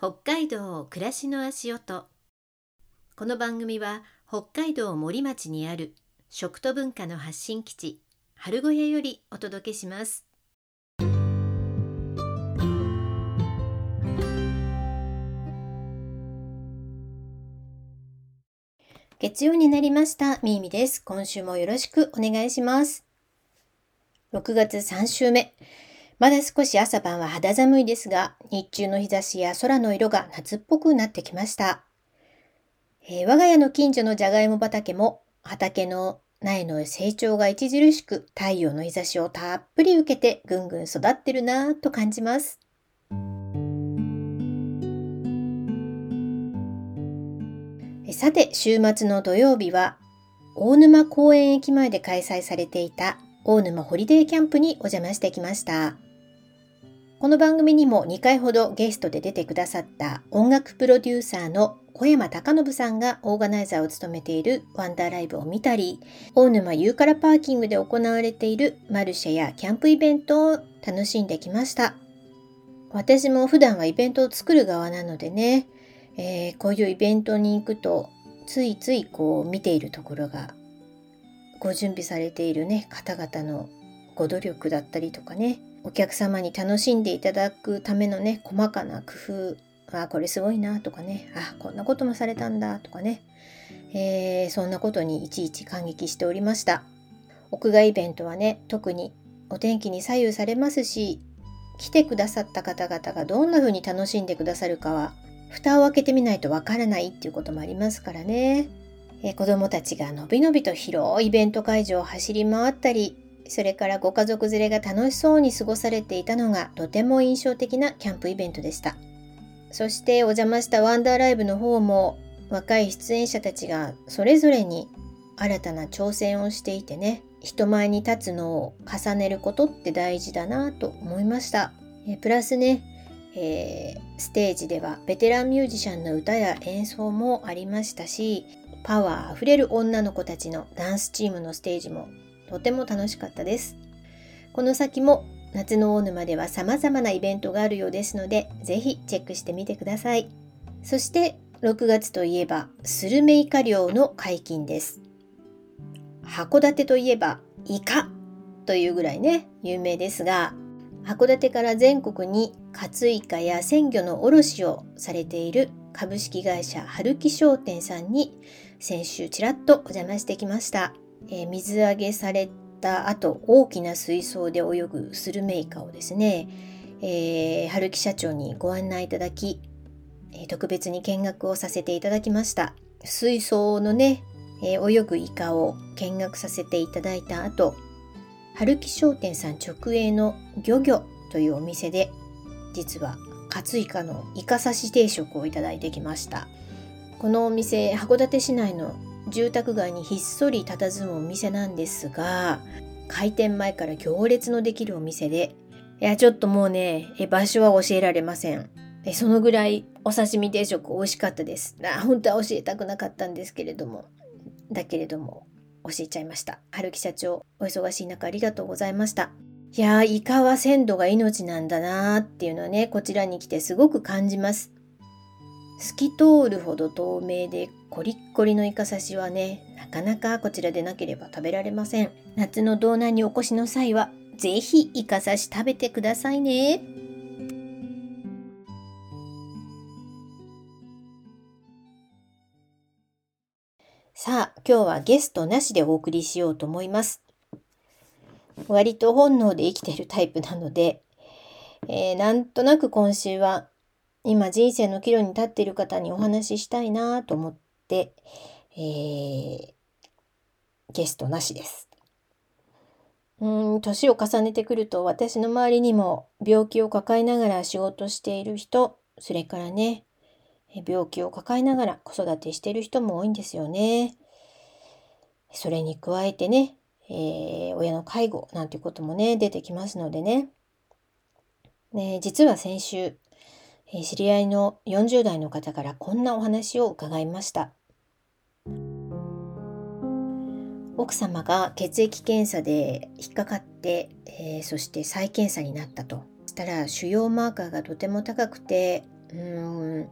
北海道暮らしの足音。この番組は北海道森町にある食と文化の発信基地春小屋よりお届けします。月曜になりました。みーみです。今週もよろしくお願いします。6月3週目。まだ少し朝晩は肌寒いですが、日中の日差しや空の色が夏っぽくなってきました。えー、我が家の近所のじゃがいも畑も畑の苗の成長が著しく太陽の日差しをたっぷり受けてぐんぐん育ってるなぁと感じます。さて、週末の土曜日は大沼公園駅前で開催されていた大沼ホリデーキャンプにお邪魔してきました。この番組にも2回ほどゲストで出てくださった音楽プロデューサーの小山隆信さんがオーガナイザーを務めているワンダーライブを見たり、大沼ユーカラパーキングで行われているマルシェやキャンプイベントを楽しんできました。私も普段はイベントを作る側なのでね、えー、こういうイベントに行くとついついこう見ているところがご準備されているね方々のご努力だったりとかねお客様に楽しんでいただくためのね細かな工夫。あこれすごいなとかね。あこんなこともされたんだとかね、えー、そんなことにいちいち感激しておりました。屋外イベントはね特にお天気に左右されますし来てくださった方々がどんな風に楽しんでくださるかは蓋を開けてみないとわからないっていうこともありますからね、えー、子供たちがのびのびと広いイベント会場を走り回ったりそれからご家族連れが楽しそうに過ごされていたのがとても印象的なキャンプイベントでした。そしてお邪魔したワンダーライブの方も若い出演者たちがそれぞれに新たな挑戦をしていてね人前に立つのを重ねることって大事だなと思いました。えプラスね、えー、ステージではベテランミュージシャンの歌や演奏もありましたしパワーあふれる女の子たちのダンスチームのステージもとても楽しかったです。この先も夏の大沼では様々なイベントがあるようですので、ぜひチェックしてみてください。そして6月といえばスルメイカ漁の解禁です。函館といえばイカというぐらいね、有名ですが、函館から全国にカツイカや鮮魚の卸をされている株式会社春木商店さんに先週ちらっとお邪魔してきました。えー、水揚げされた後大きな水槽で泳ぐスルメイカをですね、えー、春木社長にご案内いただき、え、特別に見学をさせていただきました。水槽のね、え、泳ぐイカを見学させていただいた後春木商店さん直営の漁業というお店で実はカツイカのイカ刺し定食をいただいてきました。このお店函館市内の住宅街にひっそり佇むお店なんですが開店前から行列のできるお店でいやちょっともうねえ場所は教えられません。えそのぐらいお刺身定食美味しかったです。あ本当は教えたくなかったんですけれども。だけれども教えちゃいました。春木社長お忙しい中ありがとうございました。いやーイカは鮮度が命なんだなーっていうのはねこちらに来てすごく感じます。透き通るほど透明でコリッコリのイカ刺しはね、なかなかこちらでなければ食べられません。夏の道南にお越しの際は、ぜひイカ刺し食べてくださいね。さあ、今日はゲストなしでお送りしようと思います。割と本能で生きているタイプなので、えー、なんとなく今週は今人生の岐路に立っている方にお話ししたいなと思って、えー、ゲストなしです。うん、年を重ねてくると私の周りにも病気を抱えながら仕事している人、それからね、病気を抱えながら子育てしている人も多いんですよね。それに加えてね、えー、親の介護なんていうこともね、出てきますのでね。ね実は先週、え知り合いの40代の方からこんなお話を伺いました。奥様が血液検査で引っかかって、えー、そして再検査になったと。したら腫瘍マーカーがとても高くてうん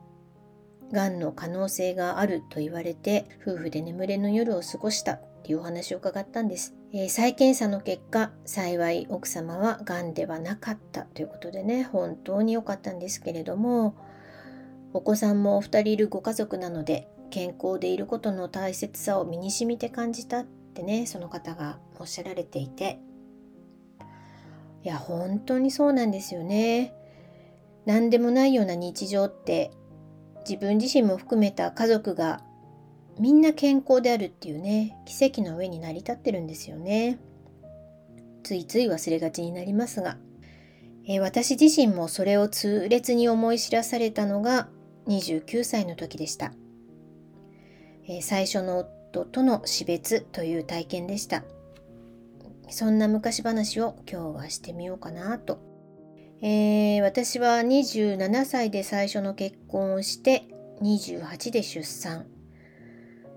がんの可能性があると言われて夫婦で眠れぬ夜を過ごしたっていうお話を伺ったんです、えー、再検査の結果幸い奥様はがんではなかったということでね本当に良かったんですけれどもお子さんもお二人いるご家族なので健康でいることの大切さを身に染みて感じたってねその方がおっしゃられていて。いや本当にそうなんですよね。何でもないような日常って自分自身も含めた家族がみんな健康であるっていうね奇跡の上に成り立ってるんですよね。ついつい忘れがちになりますが、えー、私自身もそれを痛烈に思い知らされたのが29歳の時でした、えー、最初の夫との死別という体験でした。そんな昔話を今日はしてみようかなと。えー、私は27歳で最初の結婚をして28で出産。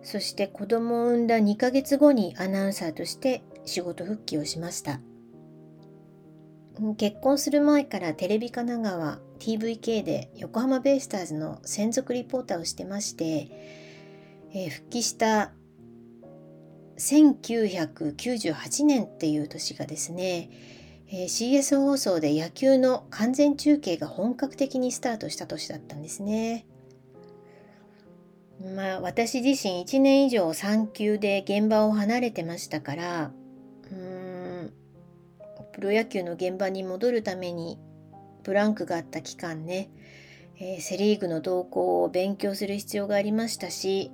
そして子供を産んだ2ヶ月後にアナウンサーとして仕事復帰をしました。結婚する前からテレビ神奈川 TVK で横浜ベイスターズの専属リポーターをしてまして、えー、復帰した1998年っていう年がですねえー、CS 放送で野球の完全中継が本格的にスタートした年だったんですね。まあ私自身1年以上産休で現場を離れてましたからうーんプロ野球の現場に戻るためにブランクがあった期間ね、えー、セ・リーグの動向を勉強する必要がありましたし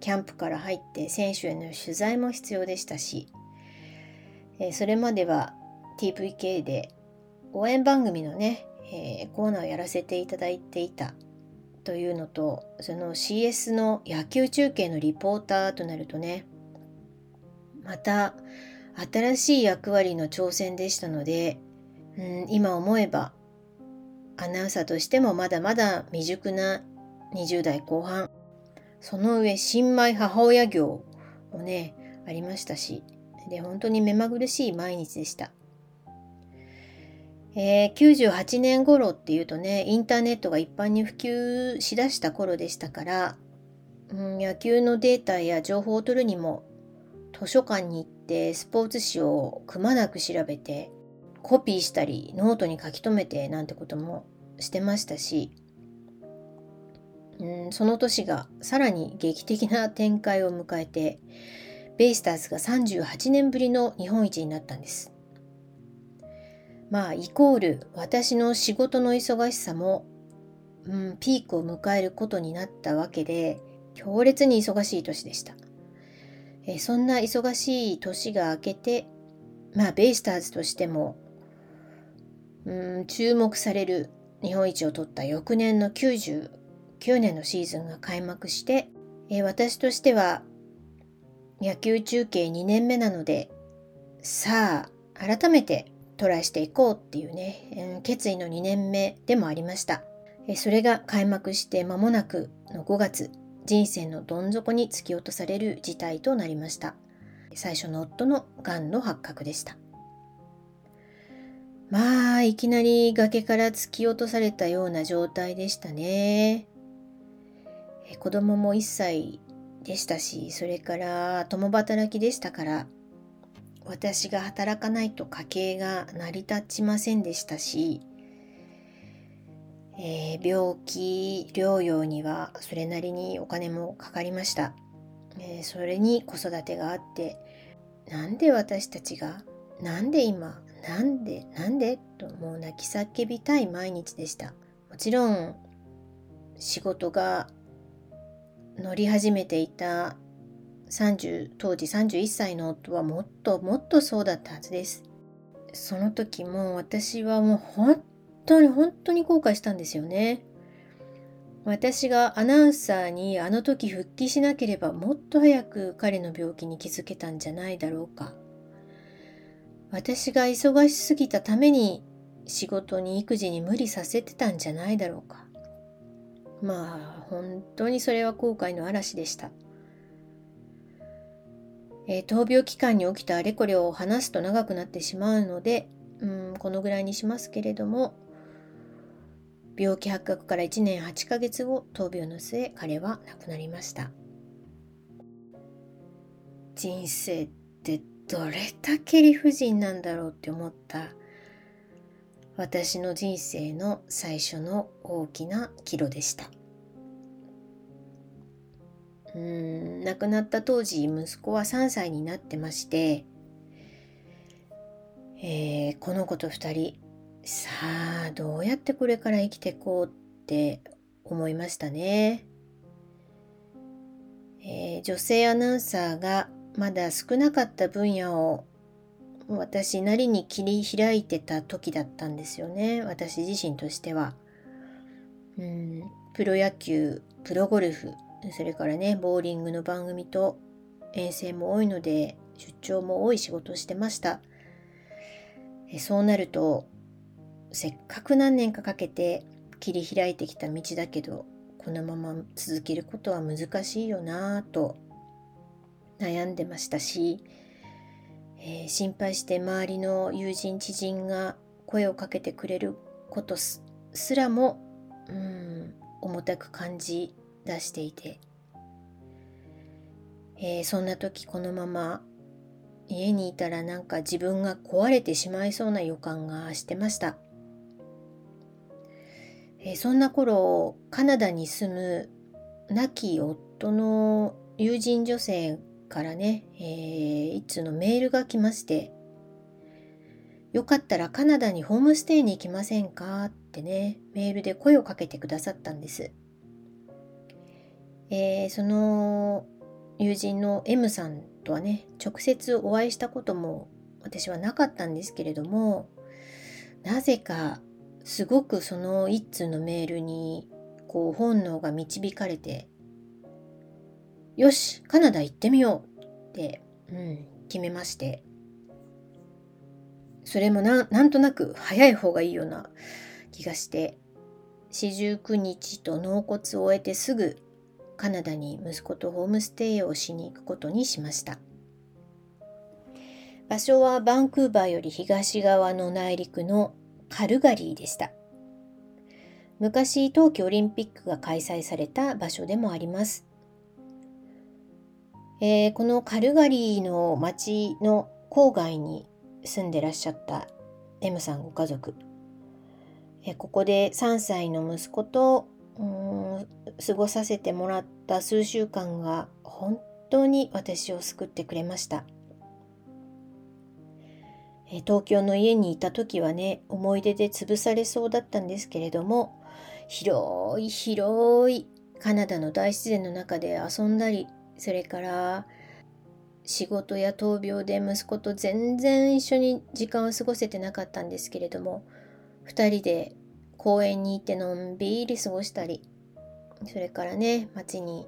キャンプから入って選手への取材も必要でしたし、え、それまでは TVK で応援番組のね、え、コーナーをやらせていただいていたというのとその CS の野球中継のリポーターとなるとねまた新しい役割の挑戦でしたので、うん、今思えばアナウンサーとしてもまだまだ未熟な20代後半その上新米母親業もねありましたしで本当に目まぐるしい毎日でした。えー、98年頃っていうとねインターネットが一般に普及しだした頃でしたから、うん、野球のデータや情報を取るにも図書館に行ってスポーツ紙をくまなく調べてコピーしたりノートに書き留めてなんてこともしてましたし、うん、その年がさらに劇的な展開を迎えてベイスターズが38年ぶりの日本一になったんです。まあイコール私の仕事の忙しさも、うん、ピークを迎えることになったわけで強烈に忙しい年でした。えそんな忙しい年が明けてまあベイスターズとしても、うん、注目される日本一を取った翌年の9 99年のシーズンが開幕して、え私としては野球中継2年目なのでさあ改めてトライしていこうっていうね、決意の2年目でもありました。えそれが開幕して間もなくの5月、人生のどん底に突き落とされる事態となりました。最初の夫のがんの発覚でした。まあ、いきなり崖から突き落とされたような状態でしたね。子供も1歳でしたし、それから共働きでしたから、私が働かないと家計が成り立ちませんでしたし、えー、病気療養にはそれなりにお金もかかりました、えー、それに子育てがあってなんで私たちがなんで今なんでなんでともう泣き叫びたい毎日でした。もちろん仕事が乗り始めていた30当時31歳の夫はもっともっとそうだったはずです。その時も私はもう本当に本当に後悔したんですよね。私がアナウンサーにあの時復帰しなければもっと早く彼の病気に気づけたんじゃないだろうか。私が忙しすぎたために仕事に育児に無理させてたんじゃないだろうか。まあ本当にそれは後悔の嵐でした。えー、闘病期間に起きたあれこれを話すと長くなってしまうので、うん、このぐらいにしますけれども病気発覚から1年8ヶ月後闘病の末彼は亡くなりました人生ってどれだけ理不尽なんだろうって思った私の人生の最初の大きな岐路でした。うん亡くなった当時息子は3歳になってまして、えー、この子と2人さあどうやってこれから生きていこうって思いましたね、えー、女性アナウンサーがまだ少なかった分野を私なりに切り開いてた時だったんですよね私自身としては。うんプロ野球プロゴルフそれからねボーリングの番組と遠征も多いので出張も多い仕事をしてましたそうなるとせっかく何年かかけて切り開いてきた道だけどこのまま続けることは難しいよなぁと悩んでましたし、えー、心配して周りの友人知人が声をかけてくれることすらもうん重たく感じ出していて、えー、そんな時このまま家にいたらなんか自分が壊れてしまいそうな予感がしてました。えー、そんな頃カナダに住む亡き夫の友人女性からね、えー、一通のメールが来まして、よかったらカナダにホームステイに行きませんかってね、メールで声をかけてくださったんです。えー、その友人の M さんとはね、直接お会いしたことも私はなかったんですけれども、なぜかすごくその一通のメールにこう本能が導かれてよし、カナダ行ってみようって、うん、決めまして。それもななんとなく早い方がいいような気がして、四十九日と納骨を終えてすぐカナダに息子とホームステイをしに行くことにしました。場所はバンクーバーより東側の内陸のカルガリーでした。昔冬季オリンピックが開催された場所でもあります。えー、このカルガリーの町の郊外に住んでらっしゃった M さんご家族、えー、ここで3歳の息子と過ごさせてもらった数週間が本当に私を救ってくれました、え、東京の家にいた時はね思い出で潰されそうだったんですけれども広い広いカナダの大自然の中で遊んだりそれから仕事や闘病で息子と全然一緒に時間を過ごせてなかったんですけれども2人で公園に行ってのんびり過ごしたりそれからね街に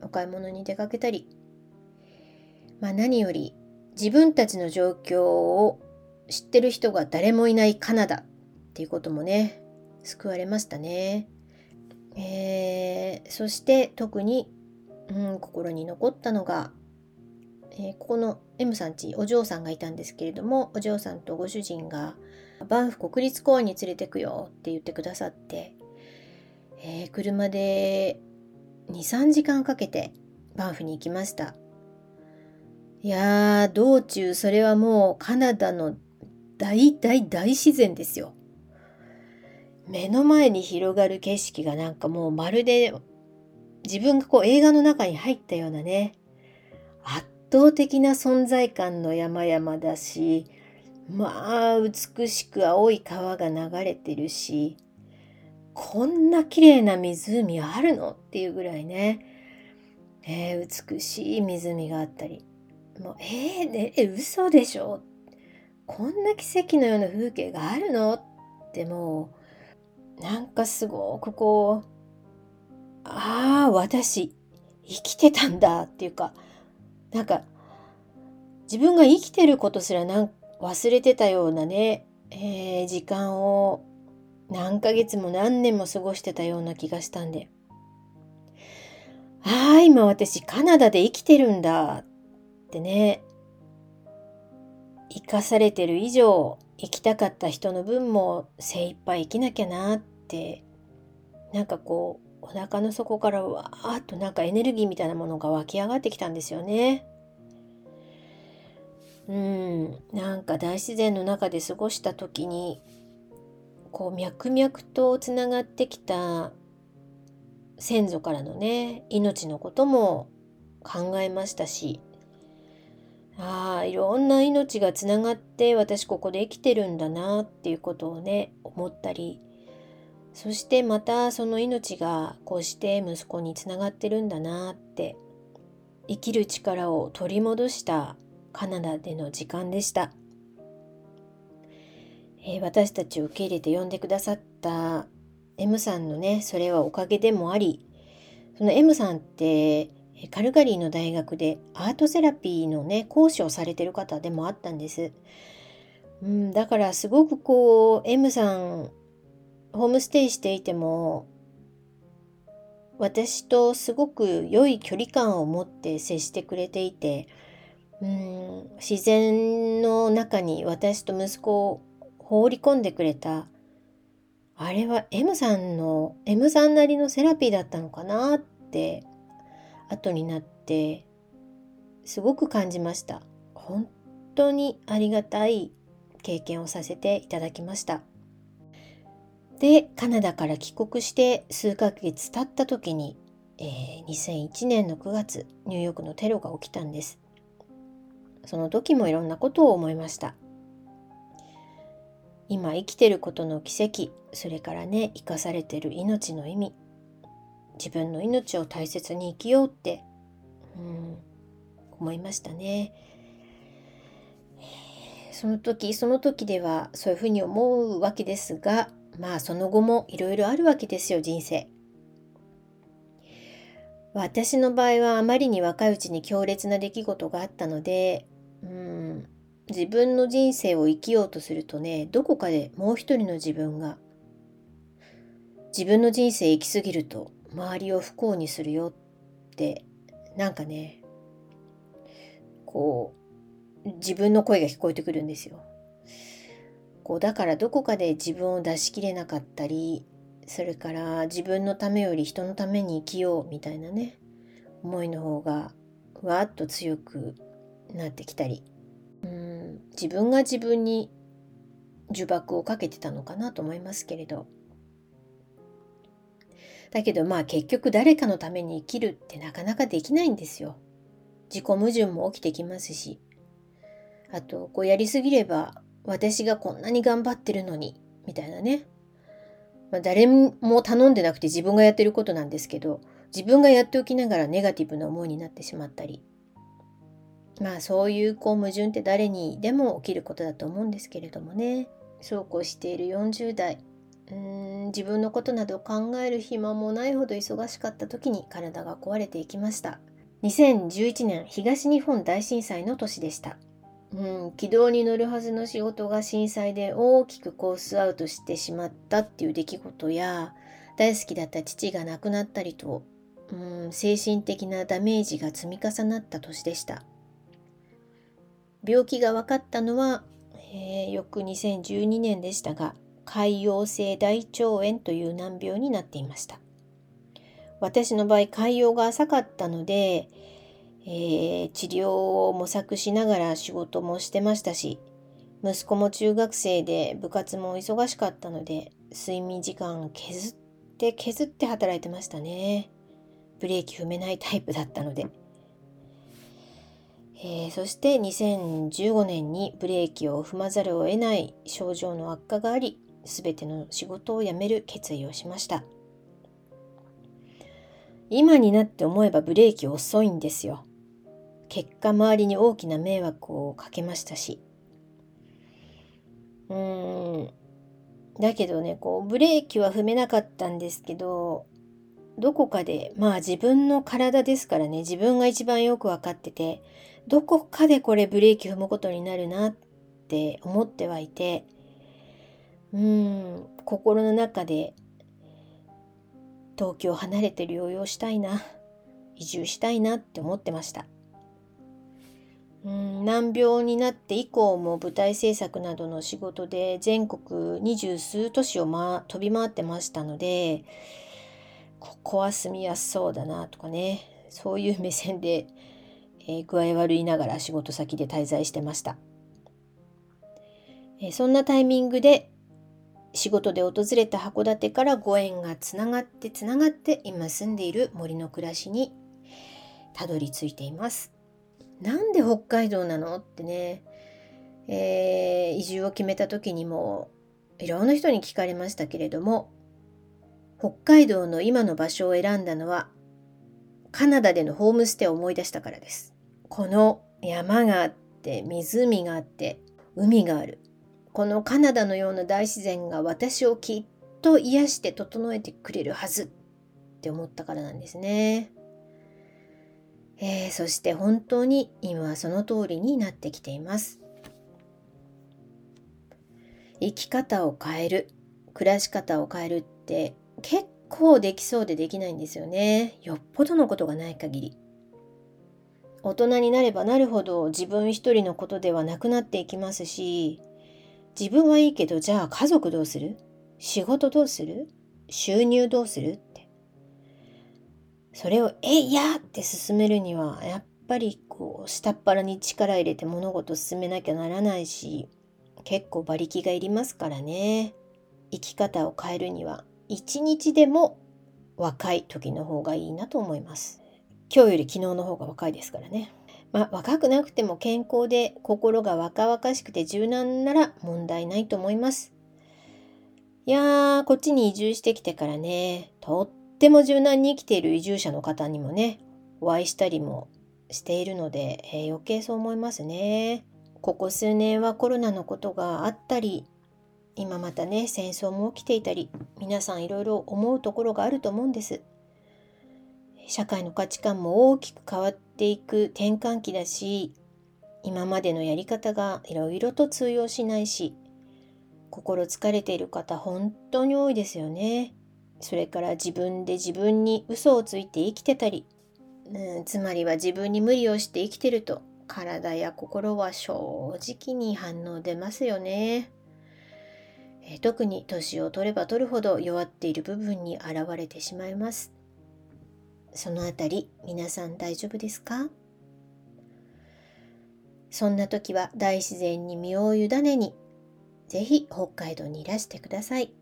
お買い物に出かけたりまあ何より自分たちの状況を知ってる人が誰もいないカナダっていうこともね救われましたね。えー、そして特にうん、心に残ったのが、えー、ここの M さんちお嬢さんがいたんですけれどもお嬢さんとご主人がバンフ国立公園に連れてくよって言ってくださって、えー、車で23時間かけてバンフに行きました。いやー道中それはもうカナダの大大大自然ですよ。目の前に広がる景色がなんかもうまるで自分がこう映画の中に入ったようなね、圧倒的な存在感の山々だし、まあ美しく青い川が流れてるし、こんな綺麗な湖あるのっていうぐらいね、えー、美しい湖があったり、もうえー、ね、え嘘でしょ？こんな奇跡のような風景があるの？ってもうなんかすごくこうああ、私、生きてたんだっていうか、なんか、自分が生きてることすらなん忘れてたようなね、えー、時間を何ヶ月も何年も過ごしてたような気がしたんで。ああ、今私カナダで生きてるんだってね。生かされてる以上、生きたかった人の分も精一杯生きなきゃなってなんかこうお腹の底からわーっとなんかエネルギーみたいなものが湧き上がってきたんですよね。うんなんか大自然の中で過ごした時にこう脈々とつながってきた先祖からのね命のことも考えましたしああいろんな命がつながって私ここで生きてるんだなっていうことをね思ったりそしてまたその命がこうして息子につながってるんだなって生きる力を取り戻したカナダでの時間でした、えー、私たちを受け入れて呼んでくださった M さんのねそれはおかげでもありその M さんってカルガリーの大学でアートセラピーのね講師をされてる方でもあったんです、うん、だからすごくこう M さんホームステイしていても私とすごく良い距離感を持って接してくれていてうん自然の中に私と息子を放り込んでくれたあれは M さんの M さんなりのセラピーだったのかなって後になってすごく感じました。本当にありがたい経験をさせていただきました。でカナダから帰国して数ヶ月経った時に、えー、2001年の9月ニューヨークのテロが起きたんですその時もいろんなことを思いました。今生きてることの奇跡、それからね、生かされてる命の意味、自分の命を大切に生きようって、うん、思いましたね。その時その時ではそういうふうに思うわけですがまあその後もいろいろあるわけですよ人生。私の場合はあまりに若いうちに強烈な出来事があったのでうん、自分の人生を生きようとするとねどこかでもう一人の自分が自分の人生生き過ぎると周りを不幸にするよってなんかねこう自分の声が聞こえてくるんですよ。こうだからどこかで自分を出し切れなかったりそれから自分のためより人のために生きようみたいなね思いの方がわーっと強くなってきたり。うん自分が自分に呪縛をかけてたのかなと思いますけれど。だけどまあ結局誰かのために生きるってなかなかできないんですよ。自己矛盾も起きてきますし。あとこうやりすぎれば私がこんなに頑張ってるのにみたいなね、まあ、誰も頼んでなくて自分がやってることなんですけど自分がやっておきながらネガティブな思いになってしまったり。まあそういうこう矛盾って誰にでも起きることだと思うんですけれどもね。そうこうしている40代。うーん自分のことなど考える暇もないほど忙しかった時に体が壊れていきました。2011年東日本大震災の年でした。うん軌道に乗るはずの仕事が震災で大きくコースアウトしてしまったっていう出来事や大好きだった父が亡くなったりとうん精神的なダメージが積み重なった年でした。病気が分かったのは、えー、翌2012年でしたが潰瘍性大腸炎という難病になっていました。私の場合潰瘍が浅かったので、えー、治療を模索しながら仕事もしてましたし息子も中学生で部活も忙しかったので睡眠時間削って削って働いてましたね。ブレーキ踏めないタイプだったので。えー、そして2015年にブレーキを踏まざるを得ない症状の悪化があり全ての仕事を辞める決意をしました。今になって思えばブレーキ遅いんですよ。結果周りに大きな迷惑をかけましたし。うん。だけどねこうブレーキは踏めなかったんですけどどこかでまあ自分の体ですからね自分が一番よく分かっててどこかでこれブレーキ踏むことになるなって思ってはいてうん。心の中で東京離れて療養したいな移住したいなって思ってました。うん難病になって以降も舞台制作などの仕事で全国二十数都市を、ま、飛び回ってましたのでここは住みやすそうだなとかねそういう目線で、えー、具合悪いながら仕事先で滞在してました、えー、そんなタイミングで仕事で訪れた函館からご縁がつながってつながって今住んでいる森の暮らしにたどり着いています。なんで北海道なの？ってね、えー、移住を決めた時にもいろんな人に聞かれましたけれども北海道の今の場所を選んだのはカナダでのホームステイを思い出したからです。この山があって湖があって海があるこのカナダのような大自然が私をきっと癒して整えてくれるはずって思ったからなんですね。えー、そして本当に今はその通りになってきています。生き方を変える、暮らし方を変えるって結構できそうでできないんですよね。よっぽどのことがない限り。大人になればなるほど自分一人のことではなくなっていきますし、自分はいいけど、じゃあ家族どうする？仕事どうする？収入どうする？それを、えいやって進めるには、やっぱりこう、下っ腹に力入れて物事進めなきゃならないし、結構馬力がいりますからね。生き方を変えるには、一日でも若い時の方がいいなと思います。今日より昨日の方が若いですからね。まあ、若くなくても健康で心が若々しくて柔軟なら問題ないと思います。いやー、こっちに移住してきてからね、とっても柔軟に生きている移住者の方にもね、お会いしたりもしているので、えー、余計そう思いますね。ここ数年はコロナのことがあったり、今またね、戦争も起きていたり、皆さんいろいろ思うところがあると思うんです。社会の価値観も大きく変わっていく転換期だし今までのやり方がいろいろと通用しないし心疲れている方本当に多いですよね。それから自分で自分に嘘をついて生きてたり、うん、つまりは自分に無理をして生きてると体や心は正直に反応出ますよね。え特に年を取れば取るほど弱っている部分に現れてしまいます。そのあたり皆さん大丈夫ですか？そんな時は大自然に身を委ねに、ぜひ北海道にいらしてください。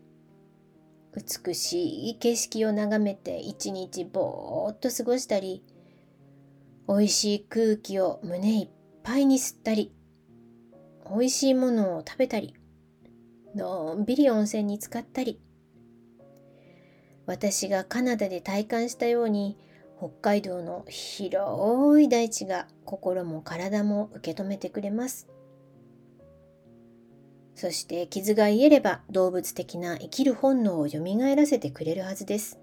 美しい景色を眺めて一日ぼーっと過ごしたり、美味しい空気を胸いっぱいに吸ったり、美味しいものを食べたり、のんびり温泉に浸かったり、私がカナダで体感したように北海道の広い大地が心も体も受け止めてくれます。そして傷が癒えれば動物的な生きる本能を蘇らせてくれるはずです。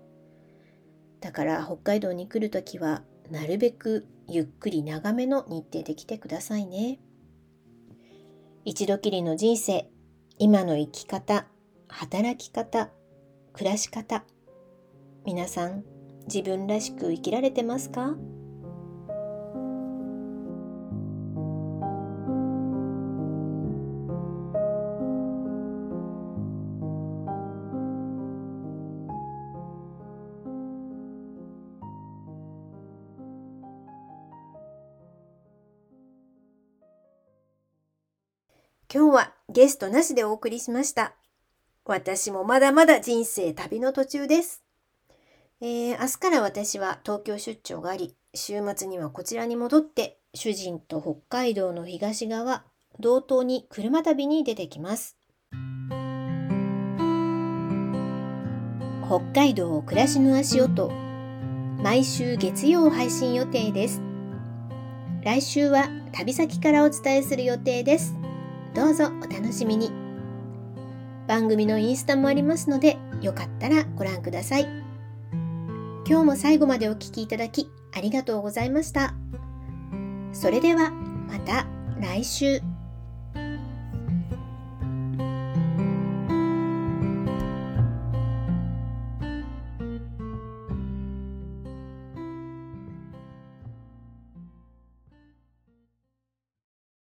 だから北海道に来るときはなるべくゆっくり長めの日程で来てくださいね。一度きりの人生、今の生き方、働き方、暮らし方、皆さん自分らしく生きられてますか？ゲストなしでお送りしました。私もまだまだ人生旅の途中です。えー、明日から私は東京出張があり、週末にはこちらに戻って、主人と北海道の東側、道東に車旅に出てきます。北海道暮らしの足音、毎週月曜配信予定です。来週は旅先からお伝えする予定です。どうぞお楽しみに。番組のインスタもありますので、よかったらご覧ください。今日も最後までお聴きいただきありがとうございました。それではまた来週。